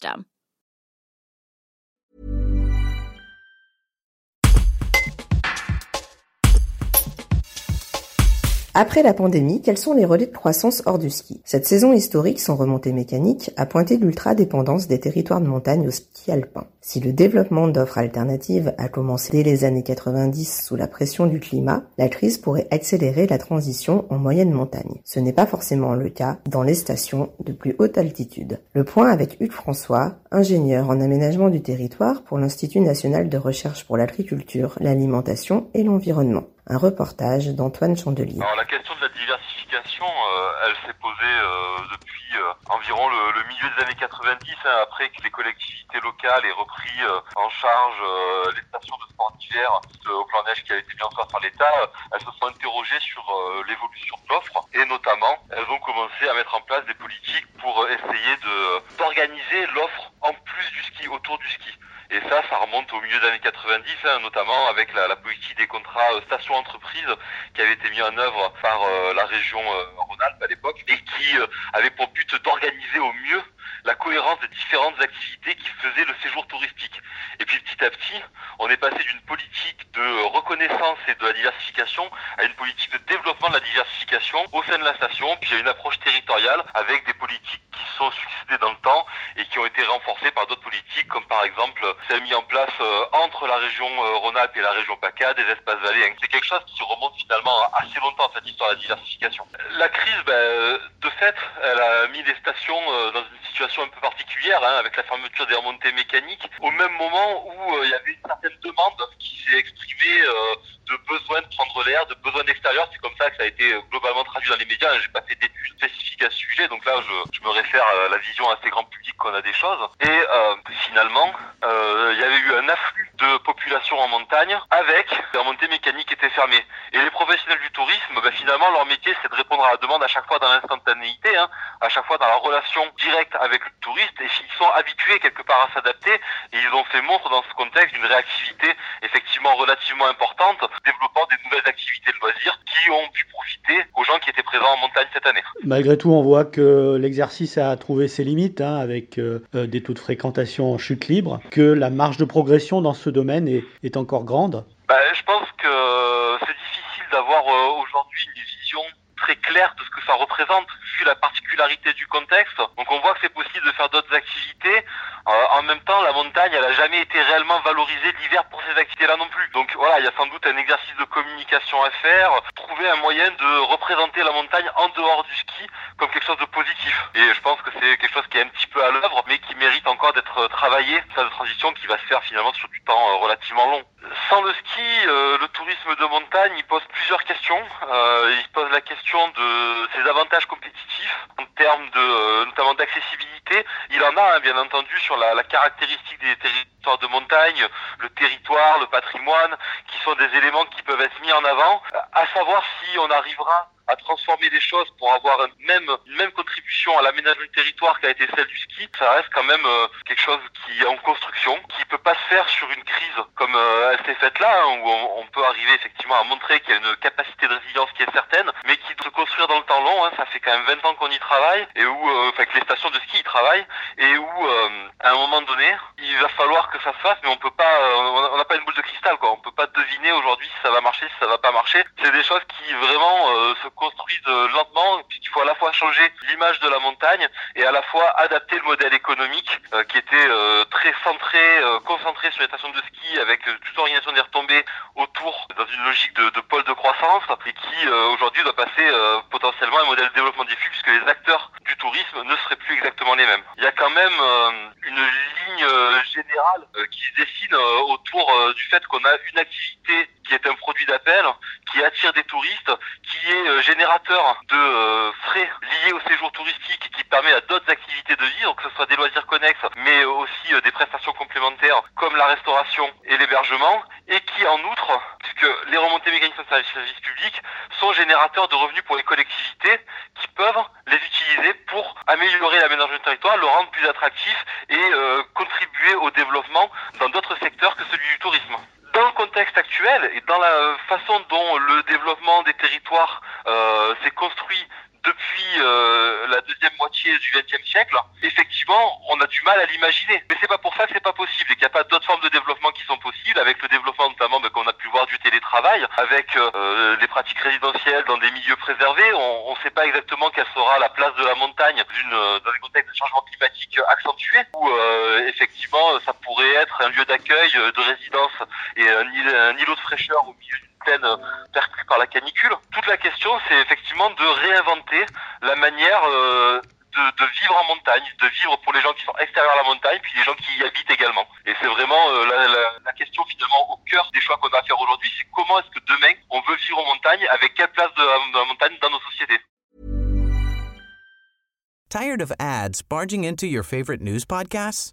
system. Après la pandémie, quels sont les relais de croissance hors du ski? Cette saison historique sans remontée mécanique a pointé l'ultra-dépendance des territoires de montagne au ski alpin. Si le développement d'offres alternatives a commencé dès les années 90 sous la pression du climat, la crise pourrait accélérer la transition en moyenne montagne. Ce n'est pas forcément le cas dans les stations de plus haute altitude. Le point avec Hugues François, ingénieur en aménagement du territoire pour l'Institut national de recherche pour l'agriculture, l'alimentation et l'environnement. Un reportage d'Antoine Chandelier. La question de la diversification, euh, elle s'est posée euh, depuis euh, environ le, milieu des années 90, hein, après que les collectivités locales aient repris en charge les stations de sport d'hiver au plan neige qui avait été mis en place par l'État. elles se sont interrogées sur l'évolution de l'offre et notamment elles ont commencé à mettre en place des politiques pour essayer d'organiser l'offre en plus du ski, autour du ski. Et ça, ça remonte au milieu des années 90, hein, notamment avec la, des contrats euh, station-entreprise qui avait été mis en œuvre par euh, la région euh, Rhône-Alpes à l'époque et qui avait pour but d'organiser au mieux la cohérence des différentes activités qui faisaient le séjour touristique. Et puis petit à petit, on est passé d'une politique de reconnaissance et de la diversification à une politique de développement de la diversification au sein de la station, puis à une approche territoriale avec des politiques qui sont succédées dans le temps et qui ont été renforcées par d'autres politiques, comme par exemple celle mise en place euh, entre la région euh, Rhône-Alpes et la région PACA, des espaces vallées. C'est quelque chose qui remonte finalement assez longtemps, cette histoire de la diversification. La crise, ben, de fait, elle a mis les stations euh, dans une situation un peu particulière, hein, avec la fermeture des remontées mécaniques, au même moment où il y avait une certaine demande qui s'est exprimée de besoin de prendre l'air, de besoin d'extérieur. C'est comme ça que ça a été globalement traduit dans les médias. J'ai pas fait d'études spécifiques à ce sujet, donc là je, me réfère à la vision assez grand public qu'on a des choses. Et euh, finalement, euh, il y avait eu un afflux de population en montagne avec les remontées mécaniques étaient fermées. Et professionnels du tourisme, ben, finalement leur métier c'est de répondre à la demande à chaque fois dans l'instantanéité, hein, à chaque fois dans la relation directe avec le touriste. Et ils sont habitués quelque part à s'adapter et ils ont fait montre dans ce contexte d'une réactivité effectivement relativement importante développant des nouvelles activités de loisirs qui ont pu profiter aux gens qui étaient présents en montagne cette année. Malgré tout, on voit que l'exercice a trouvé ses limites, hein, avec euh, euh, des taux de fréquentation en chute libre, que la marge de progression dans ce domaine est, est encore grande. Bah, je pense que c'est difficile d'avoir euh, aujourd'hui une vision très claire de ce que ça représente vu la particularité du contexte. Donc on voit que c'est possible de faire d'autres activités. Euh, en même temps, la montagne, elle a jamais été réellement valorisée l'hiver pour ces activités-là non plus. Donc voilà, il y a sans doute un exercice de communication à faire, trouver un moyen de représenter la montagne en dehors du comme quelque chose de positif. Et je pense que c'est quelque chose qui est un petit peu à l'œuvre, mais qui mérite encore d'être travaillé. C'est une transition qui va se faire finalement sur du temps euh, relativement long. Sans le ski, euh, le tourisme de montagne, il pose plusieurs questions. il pose la question de ses avantages compétitifs en termes de notamment d'accessibilité. Il en a, hein, bien entendu, sur la, la, caractéristique des territoires de montagne, le territoire, le patrimoine, qui sont des éléments qui peuvent être mis en avant, à savoir si on arrivera à transformer les choses pour avoir une même, une même contribution à l'aménagement du territoire qu'a été celle du ski, ça reste quand même euh, quelque chose qui est en construction, qui peut pas se faire sur une crise comme euh, elle s'est faite là, hein, où on, peut arriver effectivement à montrer qu'il y a une capacité de résilience qui est certaine, mais qui doit se construire dans le temps long. Hein, ça fait quand même 20 ans qu'on y travaille, et où, euh, enfin, que les stations de ski y travaillent, et où, à un moment donné, il va falloir que ça se fasse, mais on peut pas, on n'a pas une boule de cristal, quoi. On peut pas deviner aujourd'hui si ça va marcher, si ça va pas marcher. C'est des choses qui vraiment euh, se construisent euh, lentement, puisqu'il faut à la changer l'image de la montagne et à la fois adapter le modèle économique qui était très centré, concentré sur les stations de ski avec toute l'organisation des retombées autour dans une logique de, de pôle de croissance et qui aujourd'hui doit passer potentiellement à un modèle de développement diffus puisque les acteurs du tourisme ne seraient plus exactement les mêmes. Il y a quand même une ligne générale qui se dessine autour du fait qu'on a une activité qui est un produit d'appel, qui attire des touristes, qui est euh, générateur de euh, frais liés au séjour touristique qui permet à d'autres activités de donc que ce soit des loisirs connexes, mais aussi euh, des prestations complémentaires comme la restauration et l'hébergement, et qui en outre, puisque les remontées mécaniques sur le service public sont générateurs de revenus pour les collectivités qui peuvent les utiliser pour améliorer l'aménagement du territoire, le rendre plus attractif et contribuer au développement dans d'autres secteurs que celui du tourisme. Dans le contexte actuel et dans la façon dont le développement des territoires euh, s'est construit depuis euh, la deuxième moitié du XXe siècle, effectivement, on a du mal à l'imaginer. Mais c'est pas pour ça que c'est pas possible et qu'il n'y a pas d'autres formes de développement qui sont possibles, avec le développement notamment ben, qu'on a pu voir du télétravail, avec euh, les pratiques résidentielles dans des milieux préservés. On ne sait pas exactement quelle sera la place de la montagne d'une, euh, dans un contexte de changement climatique accentué, où euh, effectivement ça pourrait être un lieu d'accueil, de résidence et un, un îlot de fraîcheur au milieu plaine perclue par la canicule. Toute la question, c'est effectivement de réinventer la manière euh, de, vivre en montagne, de vivre pour les gens qui sont extérieurs à la montagne, puis les gens qui y habitent également. Et c'est vraiment euh, la, question finalement au cœur des choix qu'on a à faire aujourd'hui, c'est comment est-ce que demain on veut vivre en montagne, avec quelle place de, de la montagne dans nos sociétés? Tired of ads barging into your favorite news podcasts?